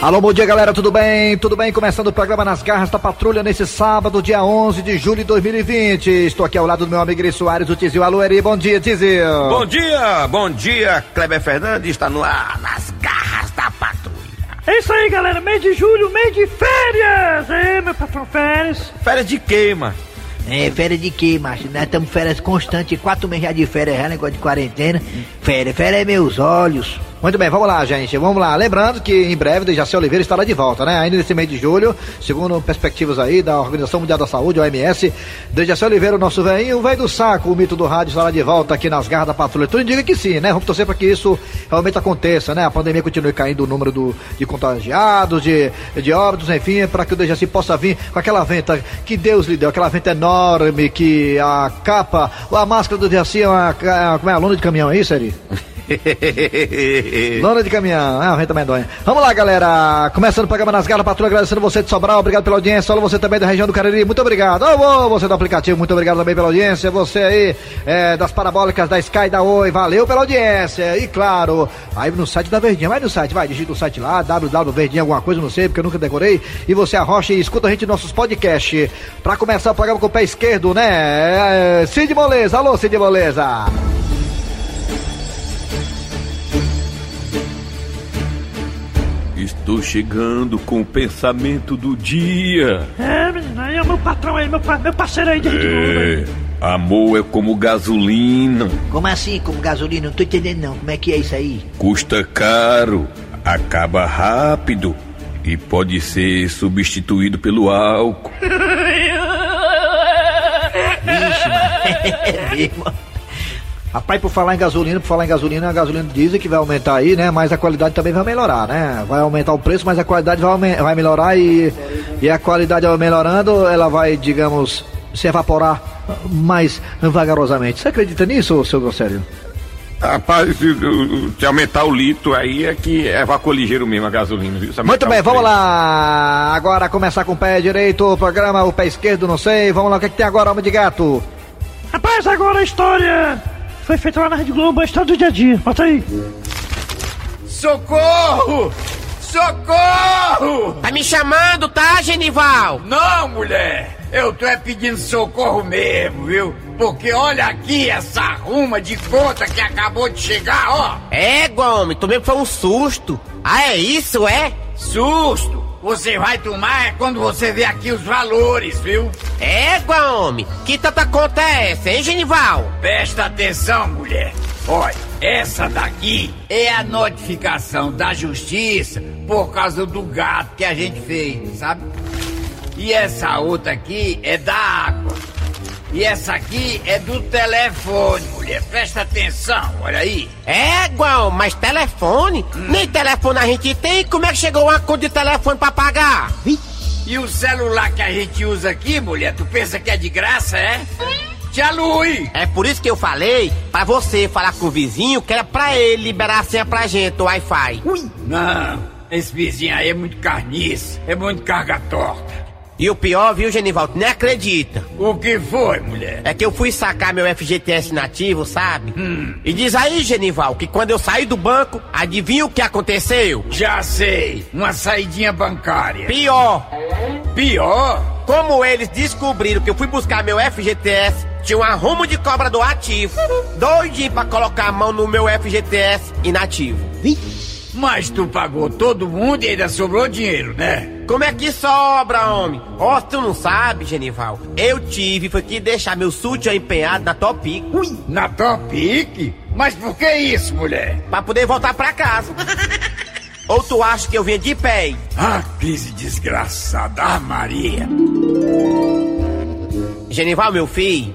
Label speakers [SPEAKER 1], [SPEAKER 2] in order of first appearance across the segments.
[SPEAKER 1] Alô, bom dia galera, tudo bem? Tudo bem? Começando o programa Nas Garras da Patrulha nesse sábado, dia 11 de julho de 2020. Estou aqui ao lado do meu amigo Eri Soares, o Tizil. Alô, Eri, bom dia, Tizil.
[SPEAKER 2] Bom dia, bom dia, Kleber Fernandes está no ar, Nas Garras da Patrulha.
[SPEAKER 3] É isso aí, galera. Mês de julho, mês de férias. É, meu patrão, férias.
[SPEAKER 2] Férias de quê, mano?
[SPEAKER 4] É, férias de quê, macho? Nós estamos férias constantes, quatro meses já de férias, já negócio de quarentena. Férias, férias é meus olhos.
[SPEAKER 1] Muito bem, vamos lá, gente. Vamos lá. Lembrando que em breve Dejaci Oliveira estará de volta, né? Ainda nesse mês de julho, segundo perspectivas aí da Organização Mundial da Saúde, OMS. Dejaci Oliveira, o nosso velhinho, o velho do saco, o mito do rádio estará de volta aqui nas garras da patrulha. Tudo indica que sim, né? Vamos torcer para que isso realmente aconteça, né? A pandemia continue caindo o número do, de contagiados, de, de óbitos, enfim, para que o Dejaci possa vir com aquela venta que Deus lhe deu, aquela venta enorme que a capa, a máscara do Dejaci é uma, como é, a lona de caminhão, é isso, Eri? Lona de caminhão, é uma venta medonha. Vamos lá, galera. Começando o programa Nas Garras Patrulha, agradecendo você de Sobral, obrigado pela audiência. Olha você também da região do Cariri, muito obrigado. Ô, você do aplicativo, muito obrigado também pela audiência. Você aí é, das parabólicas da Sky da Oi, valeu pela audiência. E claro, aí no site da Verdinha, vai no site, vai, digita o site lá, www.verdinha alguma coisa, não sei, porque eu nunca decorei. E você arrocha e escuta a gente nos nossos podcasts. Pra começar o programa com o pé esquerdo, né? É, Cid Moleza, alô Cid Moleza.
[SPEAKER 2] Estou chegando com o pensamento do dia.
[SPEAKER 3] É, menino, aí é o meu patrão aí, meu, meu parceiro aí de.
[SPEAKER 2] É, amor é como gasolina,
[SPEAKER 4] Como assim, como gasolina? Não tô entendendo não. Como é que é isso aí?
[SPEAKER 2] custa caro, acaba rápido e pode ser substituído pelo álcool.
[SPEAKER 4] Vixe, mano. É mesmo.
[SPEAKER 1] Rapaz, por falar em gasolina, por falar em gasolina, a gasolina diesel que vai aumentar aí, né? Mas a qualidade também vai melhorar, né? Vai aumentar o preço, mas a qualidade vai, vai melhorar e, e a qualidade melhorando, ela vai, digamos, se evaporar mais vagarosamente. Você acredita nisso, seu Grossério?
[SPEAKER 2] Rapaz, se, se aumentar o litro aí é que evacua ligeiro mesmo a gasolina, viu?
[SPEAKER 1] Muito bem, vamos lá. Agora começar com o pé direito, o programa, o pé esquerdo, não sei. Vamos lá, o que, é que tem agora, homem de gato?
[SPEAKER 3] Rapaz, agora a história foi feita lá na Rede Globo, a história do dia a dia. Bota aí.
[SPEAKER 5] Socorro! Socorro!
[SPEAKER 6] Tá me chamando, tá, Genival?
[SPEAKER 5] Não, mulher! Eu tô é pedindo socorro mesmo, viu? Porque olha aqui essa ruma de conta que acabou de chegar, ó!
[SPEAKER 6] É, homem, tomei foi um susto. Ah, é isso, é?
[SPEAKER 5] Susto! Você vai tomar é quando você vê aqui os valores, viu?
[SPEAKER 6] É, homem, que tanta conta é essa, hein, Genival?
[SPEAKER 5] Presta atenção, mulher. Olha, essa daqui é a notificação da justiça por causa do gato que a gente fez, sabe? E essa outra aqui é da água. E essa aqui é do telefone, mulher. Presta atenção, olha aí.
[SPEAKER 6] É, Guão, mas telefone? Nem telefone a gente tem, como é que chegou uma conta de telefone pra pagar?
[SPEAKER 5] E o celular que a gente usa aqui, mulher, tu pensa que é de graça, é? Tia Lui!
[SPEAKER 6] É por isso que eu falei pra você falar com o vizinho que era pra ele liberar a senha pra gente, o Wi-Fi.
[SPEAKER 5] Não, esse vizinho aí é muito carniça, é muito carga torta.
[SPEAKER 6] E o pior, viu, Genival, tu nem acredita.
[SPEAKER 5] O que foi, mulher?
[SPEAKER 6] É que eu fui sacar meu FGTS nativo, sabe? E diz aí, Genival, que quando eu saí do banco, adivinha o que aconteceu?
[SPEAKER 5] Já sei, uma saidinha bancária.
[SPEAKER 6] Pior,
[SPEAKER 5] Pior?
[SPEAKER 6] como eles descobriram que eu fui buscar meu FGTS, tinha um arrumo de cobra do ativo. Doidinho pra colocar a mão no meu FGTS inativo.
[SPEAKER 5] Mas tu pagou todo mundo e ainda sobrou dinheiro, né?
[SPEAKER 6] Como é que sobra, homem? Ó, tu não sabe, Genival. Eu tive foi que deixar meu sutiã empenhado na Topic.
[SPEAKER 5] Na Topic? Mas por que isso, mulher?
[SPEAKER 6] Pra poder voltar pra casa. Ou tu acha que eu vinha de pé?
[SPEAKER 5] Ah, crise desgraçada, ah, Maria.
[SPEAKER 6] Genival, meu filho,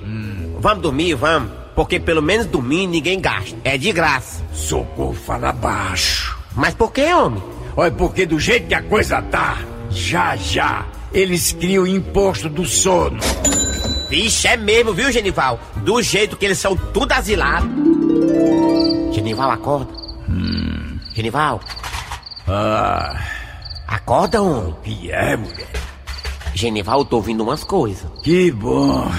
[SPEAKER 6] vamos dormir, vamos. Porque pelo menos dormir ninguém gasta. É de graça.
[SPEAKER 5] Socorro, fala baixo.
[SPEAKER 6] Mas por que, homem?
[SPEAKER 5] Olha, porque do jeito que a coisa tá, já já, eles criam o imposto do sono.
[SPEAKER 6] Vixe, é mesmo, viu, Genival? Do jeito que eles são tudo asilados. Genival, acorda. Genival,
[SPEAKER 5] Ah,
[SPEAKER 6] acorda, homem.
[SPEAKER 5] que é, mulher?
[SPEAKER 6] Genival, eu tô ouvindo umas coisas.
[SPEAKER 5] Que bom.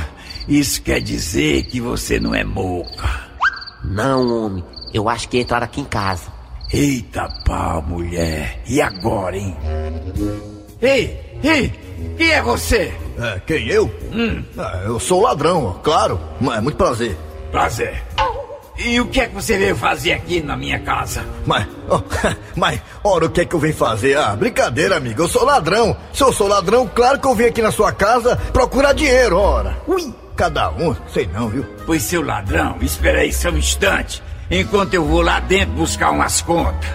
[SPEAKER 5] Isso quer dizer que você não é moca.
[SPEAKER 6] Não, homem, eu acho que entraram aqui em casa.
[SPEAKER 5] Eita pau, mulher. E agora, hein? Ei, ei, quem é você?
[SPEAKER 7] É, quem eu? Ah, eu sou ladrão, claro. Mas muito prazer.
[SPEAKER 5] Prazer. E o que é que você veio fazer aqui na minha casa?
[SPEAKER 7] Mas, ó, mas, ora, o que é que eu vim fazer? Ah, brincadeira, amigo, eu sou ladrão. Se eu sou ladrão, claro que eu vim aqui na sua casa procurar dinheiro, ora. Ui, cada um, sei não, viu?
[SPEAKER 5] Pois seu ladrão, espera aí só um instante, enquanto eu vou lá dentro buscar umas contas.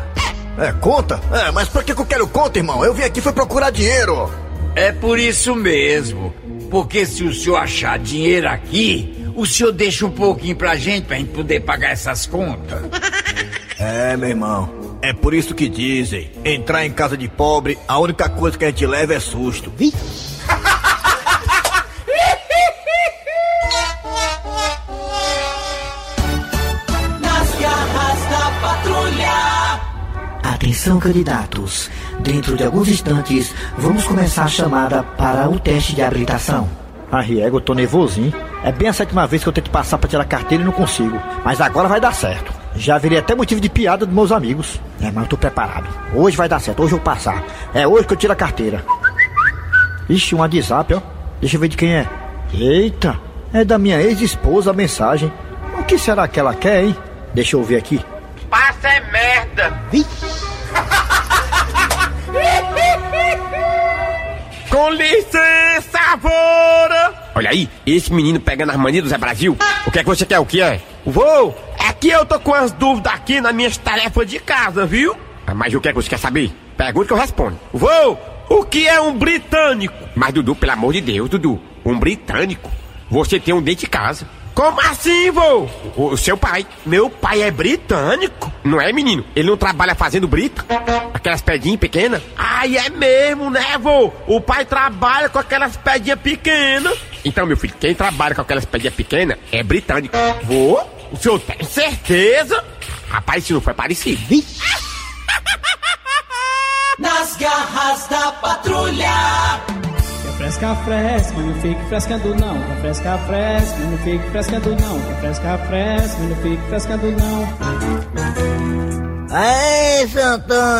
[SPEAKER 7] É, conta? É, mas pra que que eu quero conta, irmão? Eu vim aqui foi procurar dinheiro.
[SPEAKER 5] É por isso mesmo. Porque se o senhor achar dinheiro aqui, o senhor deixa um pouquinho pra gente, pra gente poder pagar essas contas.
[SPEAKER 7] É, meu irmão. É por isso que dizem: entrar em casa de pobre, a única coisa que a gente leva é susto.
[SPEAKER 8] Nas
[SPEAKER 4] Atenção, candidatos. Dentro de alguns instantes, vamos começar a chamada para o teste de habilitação.
[SPEAKER 7] Ah, Riego, eu tô nervosinho. É bem a sétima vez que eu tento passar pra tirar carteira e não consigo. Mas agora vai dar certo. Já virei até motivo de piada dos meus amigos. É, mas eu tô preparado. Hoje vai dar certo, hoje eu vou passar. É hoje que eu tiro a carteira. Ixi, um WhatsApp, ó. Deixa eu ver de quem é. Eita, é da minha ex-esposa a mensagem. O que será que ela quer, hein? Deixa eu ver aqui.
[SPEAKER 6] Passa é merda. Com licença, avora! Olha aí, esse menino pegando as manias do Zé Brasil. O que é que você quer? O que é? Vou! É que eu tô com as dúvidas aqui nas minhas tarefas de casa, viu? Ah, Mas o que é que você quer saber? Pergunta que eu respondo. Vou! O que é um britânico? Mas, Dudu, pelo amor de Deus, Dudu, um britânico? Você tem um dente de casa. Como assim, vô? O, o seu pai. Meu pai é britânico? Não é, menino? Ele não trabalha fazendo brita? Aquelas pedinhas pequenas? Ai, é mesmo, né, vô? O pai trabalha com aquelas pedinhas pequenas. Então, meu filho, quem trabalha com aquelas pedinhas pequenas é britânico. Vô? O senhor tem certeza? Rapaz, se não foi parecido.
[SPEAKER 8] Nas garras da patrulha.
[SPEAKER 9] Fresca, fresca, mas não fique frescando não. Quer fresca, fresca, mas não fique frescando não. Quer fresca, fresca, mas não fique frescando não.
[SPEAKER 4] Aê!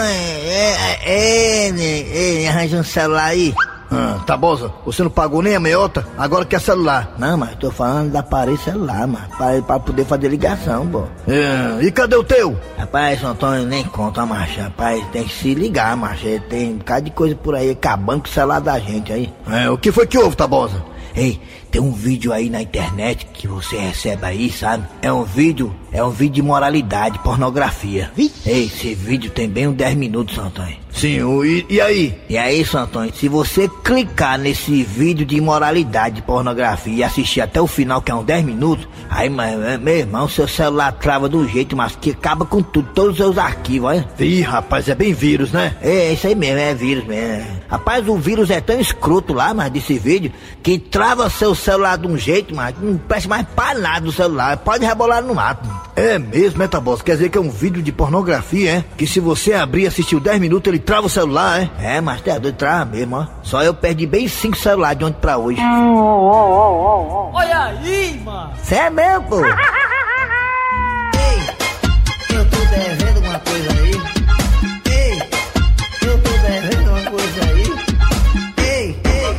[SPEAKER 4] É, é, é, é, arranja um celular aí.
[SPEAKER 7] Ah, tá, Bosa, você não pagou nem a meiota, agora quer celular.
[SPEAKER 4] Não, mas tô falando da aparelho celular, mano. Pra, pra poder fazer ligação, pô.
[SPEAKER 7] É, e cadê o teu?
[SPEAKER 4] Rapaz, Antônio nem conta, macho. Rapaz, tem que se ligar, macho. Tem um bocado de coisa por aí acabando com o celular da gente aí.
[SPEAKER 7] É, o que foi que houve, Tabosa?
[SPEAKER 4] Ei, tem um vídeo aí na internet que você recebe aí, sabe? É um vídeo, é um vídeo de moralidade, pornografia. Ei, esse vídeo tem bem uns 10 minutos, Antônio.
[SPEAKER 7] Sim, o, e, e aí?
[SPEAKER 4] E aí, seu Antônio, se você clicar nesse vídeo de imoralidade, de pornografia e assistir até o final, que é uns 10 minutos, aí, mas, é, meu irmão, seu celular trava do jeito, mas que acaba com tudo, todos os seus arquivos, olha.
[SPEAKER 7] Ih, rapaz, é bem vírus, né?
[SPEAKER 4] É, isso aí mesmo, é vírus mesmo. Rapaz, o vírus é tão escroto lá, mas desse vídeo, que trava seu celular de um jeito, mas não presta mais pra nada no celular. Pode rebolar no mato.
[SPEAKER 7] É mesmo, é, Tabosa? Quer dizer que é um vídeo de pornografia, é? Que se você abrir e assistir 10 minutos, ele trava o celular, é?
[SPEAKER 4] É, mas tá doido, trava mesmo, ó. Só eu perdi bem cinco celulares de ontem pra hoje.
[SPEAKER 8] Olha aí, mano.
[SPEAKER 4] Cê é mesmo, pô? Ei, eu tô devendo alguma coisa aí? Ei, eu tô devendo alguma coisa aí? Ei, ei.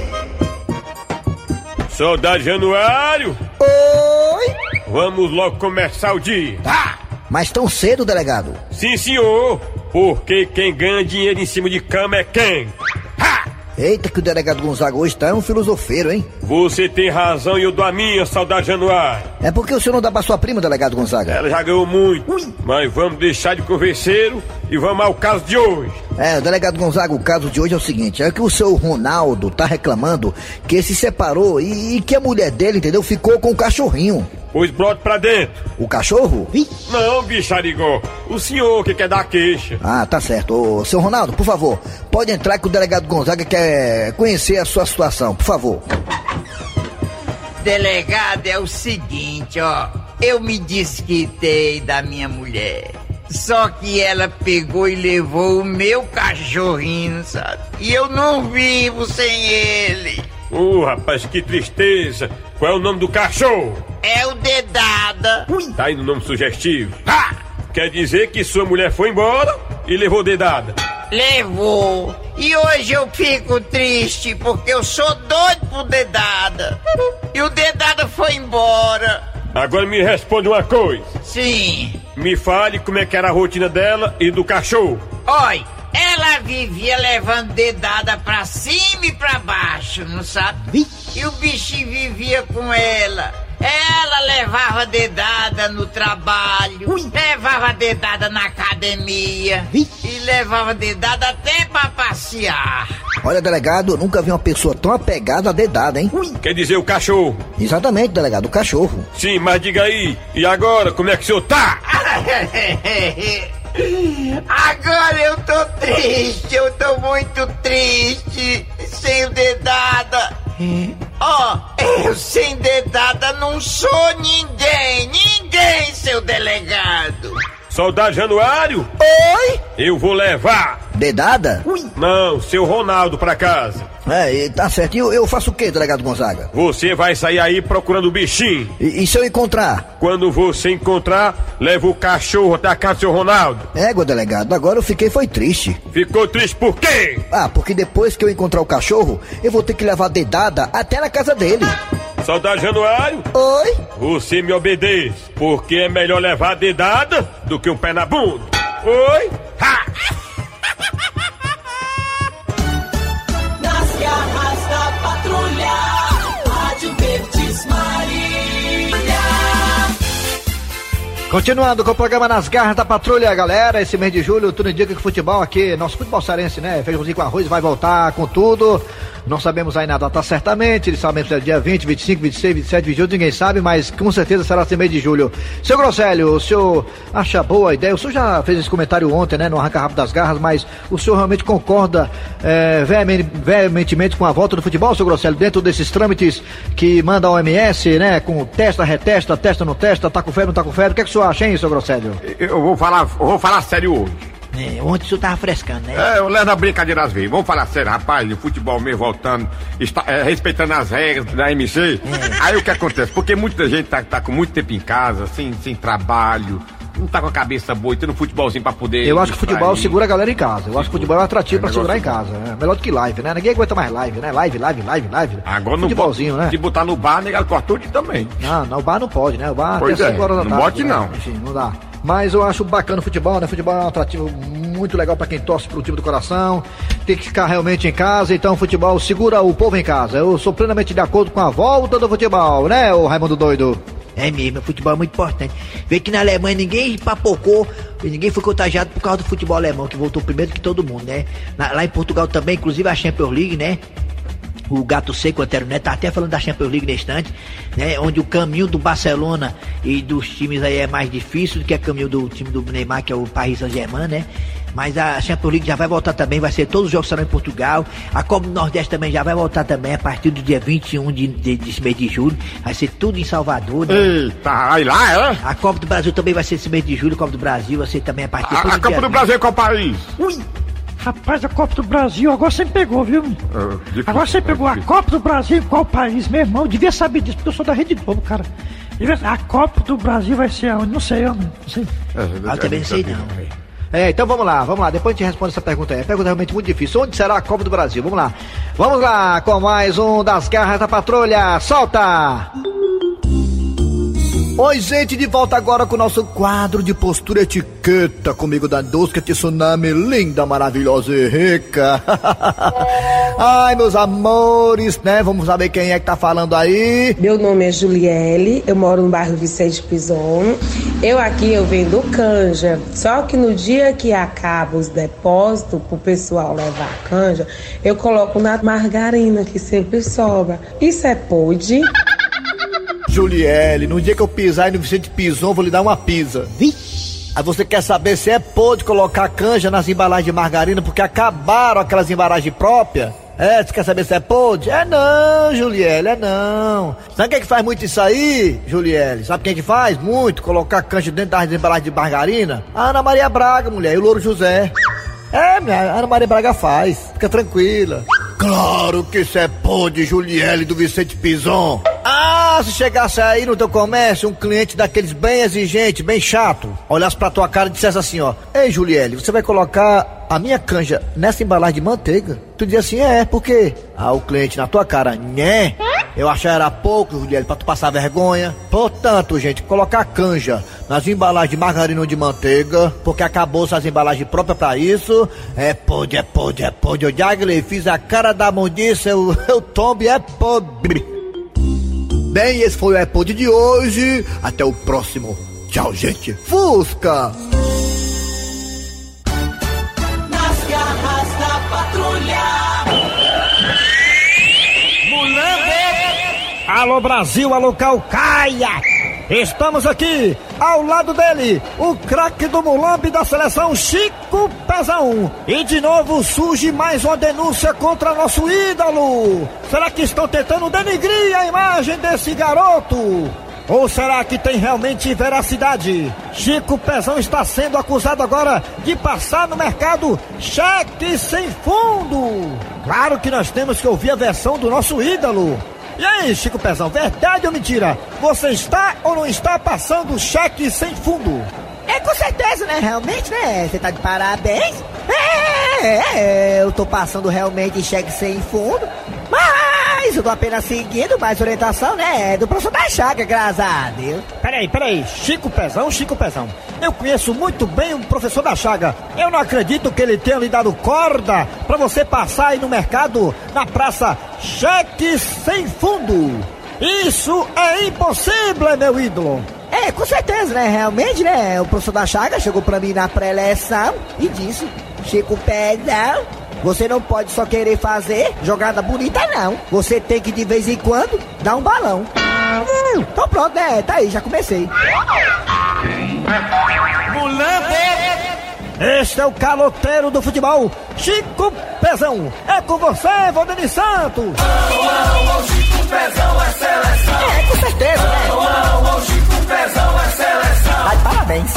[SPEAKER 10] Soldado Januário,
[SPEAKER 4] Oi!
[SPEAKER 10] vamos logo começar o dia.
[SPEAKER 4] Tá! Mas tão cedo, delegado?
[SPEAKER 10] Sim, senhor, porque quem ganha dinheiro em cima de cama é quem? Ha!
[SPEAKER 4] Eita, que o delegado Gonzaga hoje tá um filosofeiro, hein?
[SPEAKER 10] Você tem razão e eu dou a minha, saudade Januário.
[SPEAKER 4] É porque o senhor não dá pra sua prima, delegado Gonzaga?
[SPEAKER 10] Ela já ganhou muito, mas vamos deixar de converseiro e vamos ao caso de hoje.
[SPEAKER 4] É, o delegado Gonzaga, o caso de hoje é o seguinte: é que o seu Ronaldo tá reclamando que se separou e, e que a mulher dele, entendeu? Ficou com o cachorrinho.
[SPEAKER 10] Pois brote pra dentro.
[SPEAKER 4] O cachorro?
[SPEAKER 10] Não, bicharigó, o senhor que quer dar queixa.
[SPEAKER 4] Ah, tá certo. Ô, seu Ronaldo, por favor, pode entrar que o delegado Gonzaga quer conhecer a sua situação, por favor.
[SPEAKER 5] Delegado, é o seguinte, ó. Eu me desquitei da minha mulher. Só que ela pegou e levou o meu cachorrinho, sabe? E eu não vivo sem ele.
[SPEAKER 10] Ô, rapaz, que tristeza. Qual é o nome do cachorro?
[SPEAKER 5] É o dedada.
[SPEAKER 10] Tá aí no nome sugestivo.
[SPEAKER 5] Ah,
[SPEAKER 10] Quer dizer que sua mulher foi embora e levou dedada.
[SPEAKER 11] Levou. E hoje eu fico triste porque eu sou doido por dedada. E o dedada foi embora.
[SPEAKER 10] Agora me responde uma coisa.
[SPEAKER 11] Sim.
[SPEAKER 10] Me fale como é que era a rotina dela e do cachorro.
[SPEAKER 11] Oi, ela vivia levando dedada pra cima e pra baixo, não sabe? E o bichinho vivia com ela. Ela levava dedada no trabalho, levava dedada na academia e levava dedada até pra passear.
[SPEAKER 4] Olha, delegado, eu nunca vi uma pessoa tão apegada a dedada, hein?
[SPEAKER 10] Quer dizer o cachorro.
[SPEAKER 4] Exatamente, delegado, o cachorro.
[SPEAKER 10] Sim, mas diga aí. E agora, como é que o senhor tá?
[SPEAKER 11] Agora eu tô triste, eu tô muito triste, sem o dedada. Ó, eu sem dedada não sou ninguém, ninguém, seu delegado.
[SPEAKER 10] Soldado Januário,
[SPEAKER 4] Oi?
[SPEAKER 10] eu vou levar.
[SPEAKER 4] Dedada?
[SPEAKER 10] Não, seu Ronaldo pra casa.
[SPEAKER 4] É, e tá certo. E eu, eu faço o quê, delegado Gonzaga?
[SPEAKER 10] Você vai sair aí procurando o bichinho.
[SPEAKER 4] E, e se eu encontrar?
[SPEAKER 10] Quando você encontrar, leva o cachorro até a casa do seu Ronaldo.
[SPEAKER 4] Égua, delegado, agora eu fiquei foi triste.
[SPEAKER 10] Ficou triste por quê?
[SPEAKER 4] Ah, porque depois que eu encontrar o cachorro, eu vou ter que levar a dedada até na casa dele.
[SPEAKER 10] Soldado Januário,
[SPEAKER 4] Oi?
[SPEAKER 10] você me obedece, porque é melhor levar a dedada do que um pé na bunda. Oi? Ha!
[SPEAKER 8] Nas garras da patrulha. Rádio Verdes Maria.
[SPEAKER 1] Continuando com o programa Nas Garras da Patrulha, galera. Esse mês de julho, tudo indica que o futebol aqui, nosso futebol cearense, né? Feijãozinho com arroz, vai voltar com tudo. Não sabemos ainda a data certamente, eles sabem se é dia 20, 25, 26, 27, 28, ninguém sabe, mas com certeza será esse mês de julho. Seu Grosselio, o senhor acha boa a ideia? O senhor já fez esse comentário ontem, né? No Arranca Rápido das Garras, mas o senhor realmente concorda é, veemen- veementemente com a volta do futebol, seu Grosselio, dentro desses trâmites que manda a OMS, né? Com testa, retesta, testa, não testa, tá com febre, não tá com febre. O que, é que o senhor acha, hein, seu Grosselio?
[SPEAKER 2] Eu vou falar, eu vou falar sério hoje.
[SPEAKER 4] É, ontem o senhor tava frescando, né?
[SPEAKER 2] É, eu levo a brincadeira às vezes. Vamos falar sério, rapaz, o futebol mesmo voltando, está, é, respeitando as regras da MC. Aí o que acontece? Porque muita gente tá, tá com muito tempo em casa, sem, sem trabalho, não tá com a cabeça boa, e tendo um futebolzinho pra poder.
[SPEAKER 1] Eu acho que o futebol segura a galera em casa. Eu acho que o futebol é atrativo
[SPEAKER 2] É
[SPEAKER 1] pra segurar em casa. É melhor do que live, né? Ninguém aguenta mais live, né? Live, live, live, live.
[SPEAKER 2] Agora não
[SPEAKER 1] Futebolzinho,
[SPEAKER 2] bota,
[SPEAKER 1] né?
[SPEAKER 2] Se botar no bar, nega, cortou de também.
[SPEAKER 1] Não, não, o bar não pode, né? O bar
[SPEAKER 2] Pois
[SPEAKER 1] até
[SPEAKER 2] é,
[SPEAKER 1] 5 horas da
[SPEAKER 2] não
[SPEAKER 1] tarde.
[SPEAKER 2] bote,
[SPEAKER 1] né?
[SPEAKER 2] não.
[SPEAKER 1] Enfim, não dá. Mas eu acho bacana o futebol, né? Futebol é um atrativo muito legal pra quem torce pro time do coração. Tem que ficar realmente em casa, então futebol segura o povo em casa. Eu sou plenamente de acordo com a volta do futebol, né, o Raimundo Doido?
[SPEAKER 4] É mesmo, o futebol é muito importante. Vê que na Alemanha ninguém papocou, ninguém foi contagiado por causa do futebol alemão, que voltou primeiro que todo mundo, né? Lá em Portugal também, inclusive a Champions League, né? O Gato Seco, Antero Neto, tá até falando da Champions League nesse instante, né? Onde o caminho do Barcelona e dos times aí é mais difícil do que o caminho do time do Neymar, que é o Paris Saint-Germain, né? Mas a Champions League já vai voltar também, vai ser todos os jogos serão em Portugal. A Copa do Nordeste também já vai voltar também a partir do dia 21 de, de, desse mês de julho. Vai ser tudo em Salvador, né?
[SPEAKER 2] Eita, aí lá é?
[SPEAKER 4] A Copa do Brasil também vai ser esse mês de julho, a Copa do Brasil vai ser também a partir
[SPEAKER 2] A, a Copa do
[SPEAKER 4] 20.
[SPEAKER 2] Brasil é qual país?
[SPEAKER 3] Rapaz, a Copa do Brasil, agora você me pegou, viu?
[SPEAKER 2] Ah, difícil,
[SPEAKER 3] Agora você
[SPEAKER 2] é
[SPEAKER 3] pegou a
[SPEAKER 2] difícil.
[SPEAKER 3] Copa do Brasil em qual país, meu irmão? Eu devia saber disso, porque eu sou da Rede Globo, cara. A Copa do Brasil vai ser aonde? Não sei, eu não não sei.
[SPEAKER 4] Ah, eu também não sei não.
[SPEAKER 1] É, então vamos lá, vamos lá. Depois a gente responde essa pergunta aí. A pergunta é realmente muito difícil. Onde será a Copa do Brasil? Vamos lá. Vamos lá com mais um das garras da patrulha. Solta! Oi, gente, de volta agora com o nosso quadro de postura etiqueta. Comigo da Dosca Tsunami, linda, maravilhosa e rica. Ai, meus amores, né? Vamos saber quem é que tá falando aí.
[SPEAKER 12] Meu nome é Juliele, eu moro no bairro Vicente Pison. Eu aqui eu vendo canja, só que no dia que acaba os depósitos pro pessoal levar a canja, eu coloco na margarina que sempre sobra. Isso é pode?
[SPEAKER 1] Juliele, no dia que eu pisar aí no Vicente Pison, vou lhe dar uma pisa. Vixe! Aí você quer saber se é pode colocar canja nas embalagens de margarina porque acabaram aquelas embalagens próprias? É, você quer saber se é pode? É não, Juliele, é não. Sabe quem é que faz muito isso aí, Juliele? Sabe quem é que faz? Muito, colocar canja dentro das embalagens de margarina? A Ana Maria Braga, mulher, e o Louro José. É, minha a Ana Maria Braga faz, fica tranquila. Claro que isso é pode, Juliele do Vicente Pison. Se chegasse aí no teu comércio um cliente daqueles bem exigente, bem chato, olhasse pra tua cara e dissesse assim, ó, Ei, Juliele, você vai colocar a minha canja nessa embalagem de manteiga? Tu dizia assim, é, por quê? Ah, o cliente na tua cara, né? Eu achava era pouco, Juliele, pra tu passar vergonha. Portanto, gente, colocar canja nas embalagens de margarina ou de manteiga, porque acabou as embalagens próprias pra isso, é pode, é pode, é pode. Eu já fiz a cara da mundiça, eu, eu tombe, é pobre. Bem, esse foi o iPod de hoje. Até o próximo. Tchau, gente. Fusca!
[SPEAKER 8] Nas garras da patrulha.
[SPEAKER 1] Alô Brasil, alô Calcaia! Estamos aqui, ao lado dele, o craque do Mulambe da seleção, Chico Pezão. E de novo surge mais uma denúncia contra nosso ídolo. Será que estão tentando denigrir a imagem desse garoto? Ou será que tem realmente veracidade? Chico Pezão está sendo acusado agora de passar no mercado cheque sem fundo. Claro que nós temos que ouvir a versão do nosso ídolo. E aí, Chico Pezão, verdade ou mentira? Você está ou não está passando cheque sem fundo?
[SPEAKER 13] É, com certeza, né? Realmente, né? Você tá de parabéns. É, é, é, eu tô passando realmente cheque sem fundo. Mas eu tô apenas seguindo mais orientação, né? Do professor da Chaga, graças a Deus.
[SPEAKER 1] Peraí, peraí, Chico Pezão, Chico Pezão. Eu conheço muito bem o professor da Chaga. Eu não acredito que ele tenha lhe dado corda pra você passar aí no mercado, na praça, cheque sem fundo. Isso é impossível, meu ídolo.
[SPEAKER 13] É, com certeza, né? Realmente, né? O professor da Chaga chegou pra mim na pré-eleição e disse: Chico Pezão, você não pode só querer fazer jogada bonita, não. Você tem que de vez em quando dar um balão. Hum, então pronto, né? Tá aí, já comecei.
[SPEAKER 1] Este é o caloteiro do futebol, Chico Pezão. É com você, Valdeni Santos.
[SPEAKER 13] É, com certeza, né? Tá de parabéns.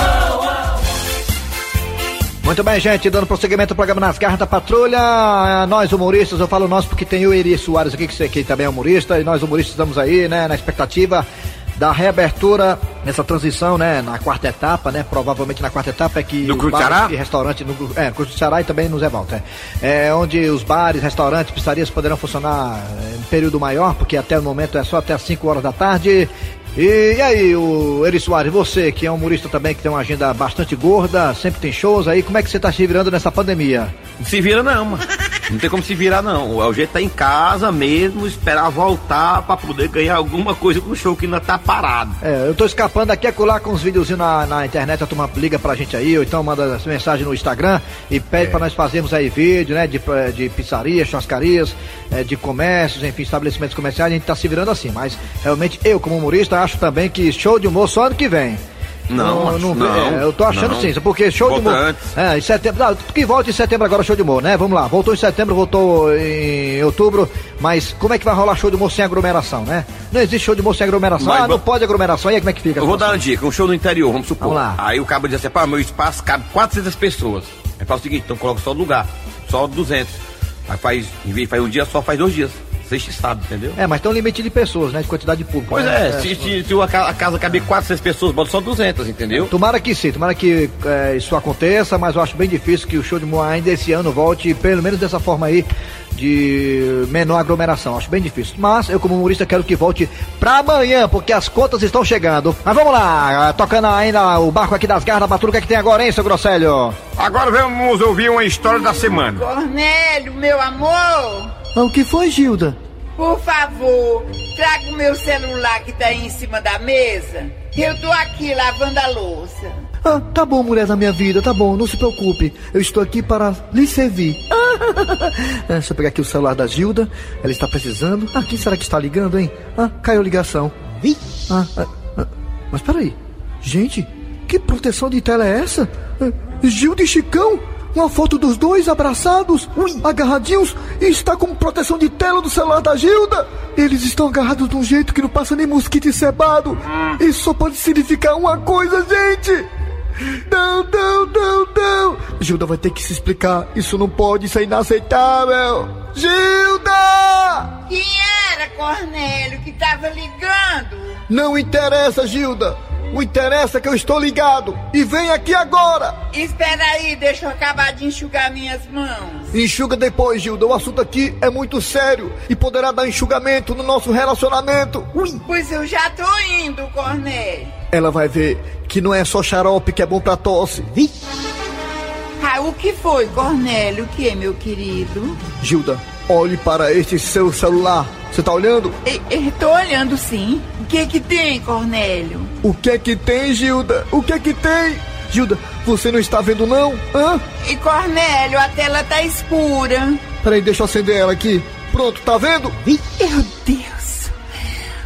[SPEAKER 1] Muito bem, gente, dando prosseguimento ao programa Nas Garras da Patrulha. Nós humoristas, eu falo nós porque tem o Eri Soares aqui, que você aqui também é humorista, e nós humoristas estamos aí, né, na expectativa da reabertura nessa transição, né, na quarta etapa, né, provavelmente na quarta etapa é que
[SPEAKER 2] No Cruz Ceará?
[SPEAKER 1] e restaurantes, no, é, Cruz do Ceará e também no Zé Walter, é, é onde os bares, restaurantes, pizzarias poderão funcionar é, em período maior, porque até o momento é só até as 5 horas da tarde. E, aí, o Eri Soares, você que é um humorista também, que tem uma agenda bastante gorda, sempre tem shows aí, como é que você tá se virando nessa pandemia?
[SPEAKER 14] Se vira não, mano. Não tem como se virar não. O jeito tá em casa mesmo, esperar voltar pra poder ganhar alguma coisa com o show que ainda tá parado.
[SPEAKER 1] É, eu tô escapando aqui acolá com uns videozinhos na, na internet, a turma liga pra gente aí, ou então manda mensagem no Instagram e pede pra nós fazermos aí vídeo, né, de, de pizzarias, churrascarias, eh, de comércios, enfim, estabelecimentos comerciais, a gente tá se virando assim, mas realmente eu, como humorista, acho também que show de humor só ano que vem.
[SPEAKER 14] Não,
[SPEAKER 1] não,
[SPEAKER 14] não,
[SPEAKER 1] é, eu tô achando
[SPEAKER 14] não.
[SPEAKER 1] sim, porque show de humor.
[SPEAKER 14] antes.
[SPEAKER 1] É, em setembro. Ah, que volta em setembro agora show de humor, né? Vamos lá. Voltou em setembro, voltou em outubro, mas como é que vai rolar show de humor sem aglomeração, né? Não existe show de humor sem aglomeração.
[SPEAKER 14] Mas
[SPEAKER 1] ah, não pode aglomeração. E aí como é que fica?
[SPEAKER 14] Eu vou dar uma dica, um show no interior, vamos supor.
[SPEAKER 1] Vamos lá.
[SPEAKER 14] Aí o cabo diz assim, pá, meu espaço cabe 400 pessoas. Aí fala o seguinte, então coloca só o lugar, só 200. Aí faz, em vez de fazer um dia só, faz dois dias. Sexta e sábado, entendeu?
[SPEAKER 1] É, mas tem um limite de pessoas, né? De quantidade de público.
[SPEAKER 14] Pois
[SPEAKER 1] né?
[SPEAKER 14] é, se, se, se a ca- a casa caber 400 pessoas, bota só 200, entendeu?
[SPEAKER 1] Tomara que sim, tomara que é, isso aconteça, mas eu acho bem difícil que o show de humor ainda esse ano volte, pelo menos dessa forma aí, de menor aglomeração. Acho bem difícil. Mas eu, como humorista, quero que volte pra amanhã, porque as contas estão chegando. Mas vamos lá, tocando ainda o barco aqui das garras da patrulha, o que, é que tem agora, hein, seu Grosselho?
[SPEAKER 2] Agora vamos ouvir uma história da semana.
[SPEAKER 15] Cornélio, meu amor,
[SPEAKER 1] o que foi, Gilda?
[SPEAKER 15] por favor, traga o meu celular que tá aí em cima da mesa. Eu tô aqui lavando a louça.
[SPEAKER 1] Ah, tá bom, mulher da minha vida, tá bom, não se preocupe. Eu estou aqui para lhe servir. É, deixa eu pegar aqui o celular da Gilda. Ela está precisando. Ah, quem será que está ligando, hein? Ah, caiu a ligação. Ah, ah, ah, mas peraí. Gente, que proteção de tela é essa? Ah, Gilda e Chicão? Uma foto dos dois abraçados, agarradinhos, e está com proteção de tela do celular da Gilda. Eles estão agarrados de um jeito que não passa nem mosquito encebado. Isso só pode significar uma coisa, gente. Não, não, não, não. Gilda vai ter que se explicar. Isso não pode, isso é inaceitável. Gilda!
[SPEAKER 15] Quem era, era Cornélio que tava ligando.
[SPEAKER 7] Não interessa, Gilda. O interessa é que eu estou ligado. E vem aqui agora.
[SPEAKER 15] Espera aí, deixa eu acabar de enxugar minhas mãos.
[SPEAKER 7] Enxuga depois, Gilda. O assunto aqui é muito sério e poderá dar enxugamento no nosso relacionamento. Ui.
[SPEAKER 15] Pois eu já tô indo, Cornélio.
[SPEAKER 7] Ela vai ver que não é só xarope que é bom pra tosse.
[SPEAKER 15] Ah, o que foi, Cornélio? O que, meu querido?
[SPEAKER 7] Gilda, olhe para este seu celular. Você tá olhando?
[SPEAKER 15] E- tô olhando sim. O que que tem, Cornélio?
[SPEAKER 7] O que é que tem, Gilda? O que é que tem? Gilda, você não está vendo não? Hã?
[SPEAKER 15] E Cornélio, a tela tá escura.
[SPEAKER 7] Peraí, deixa eu acender ela aqui. Pronto, tá vendo?
[SPEAKER 15] Meu Deus.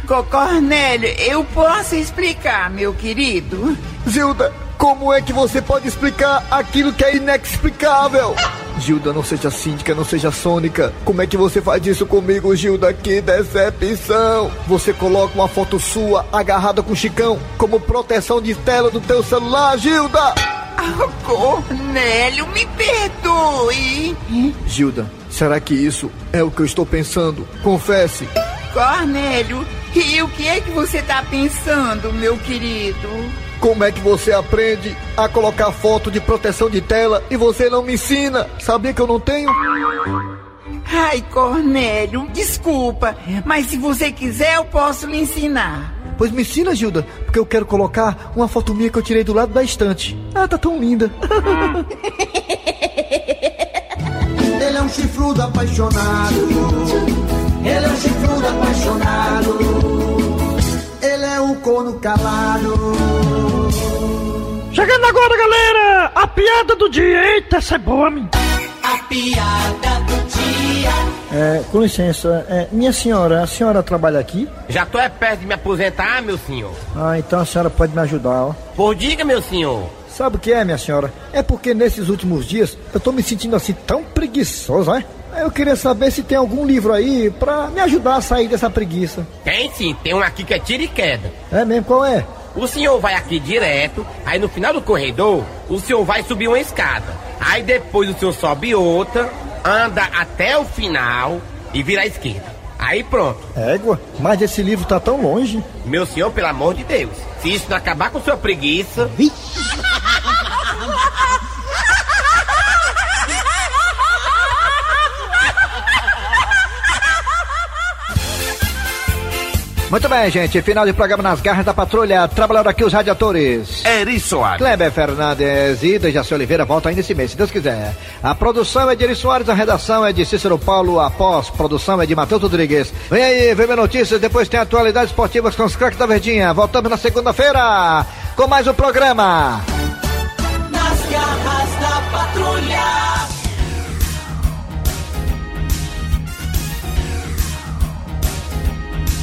[SPEAKER 15] Co Cornélio, eu posso explicar, meu querido?
[SPEAKER 7] Gilda, como é que você pode explicar aquilo que é inexplicável? Gilda, não seja síndica, não seja sônica. Como é que você faz isso comigo, Gilda? Que decepção! Você coloca uma foto sua agarrada com o Chicão como proteção de tela do teu celular, Gilda!
[SPEAKER 15] Ah, Cornélio, me perdoe.
[SPEAKER 7] Gilda, será que isso é o que eu estou pensando? Confesse.
[SPEAKER 15] Cornélio, e o que é que você tá pensando, meu querido?
[SPEAKER 7] Como é que você aprende a colocar foto de proteção de tela e você não me ensina? Sabia que eu não tenho?
[SPEAKER 15] Ai, Cornélio, desculpa, mas se você quiser eu posso lhe ensinar.
[SPEAKER 7] Pois me ensina, Gilda, porque eu quero colocar uma foto minha que eu tirei do lado da estante. Ah, tá tão linda.
[SPEAKER 16] Ele é um chifrudo apaixonado. Ele é um chifrudo apaixonado. Ele é um corno calado.
[SPEAKER 3] Chegando agora, galera, a piada do dia. Eita, essa é boa, menino.
[SPEAKER 16] A piada do dia.
[SPEAKER 7] É, com licença, é, minha senhora, a senhora trabalha aqui?
[SPEAKER 6] Já tô é perto de me aposentar, meu senhor.
[SPEAKER 7] Ah, então a senhora pode me ajudar, ó.
[SPEAKER 6] Por diga, meu senhor.
[SPEAKER 7] Sabe o que é, minha senhora? É porque nesses últimos dias eu tô me sentindo assim tão preguiçoso, né? Eu queria saber se tem algum livro aí pra me ajudar a sair dessa preguiça.
[SPEAKER 6] Tem sim, tem um aqui que é tira e queda.
[SPEAKER 7] É mesmo, qual é?
[SPEAKER 6] O senhor vai aqui direto, aí no final do corredor, o senhor vai subir uma escada. Aí depois o senhor sobe outra, anda até o final e vira à esquerda. Aí pronto.
[SPEAKER 7] Égua, mas esse livro tá tão longe.
[SPEAKER 6] Meu senhor, pelo amor de Deus, se isso não acabar com sua preguiça.
[SPEAKER 7] Muito bem, gente. Final de programa nas garras da patrulha. Trabalharam aqui os radiadores.
[SPEAKER 14] Eri Soares.
[SPEAKER 7] Kleber Fernandes e Dejaci Oliveira volta ainda esse mês, se Deus quiser. A produção é de Eri Soares, a redação é de Cícero Paulo, a produção é de Matheus Rodrigues. Vem aí, vem notícias, depois tem atualidades esportivas com os craques da Verdinha. Voltamos na segunda-feira com mais um programa. Nas garras da patrulha.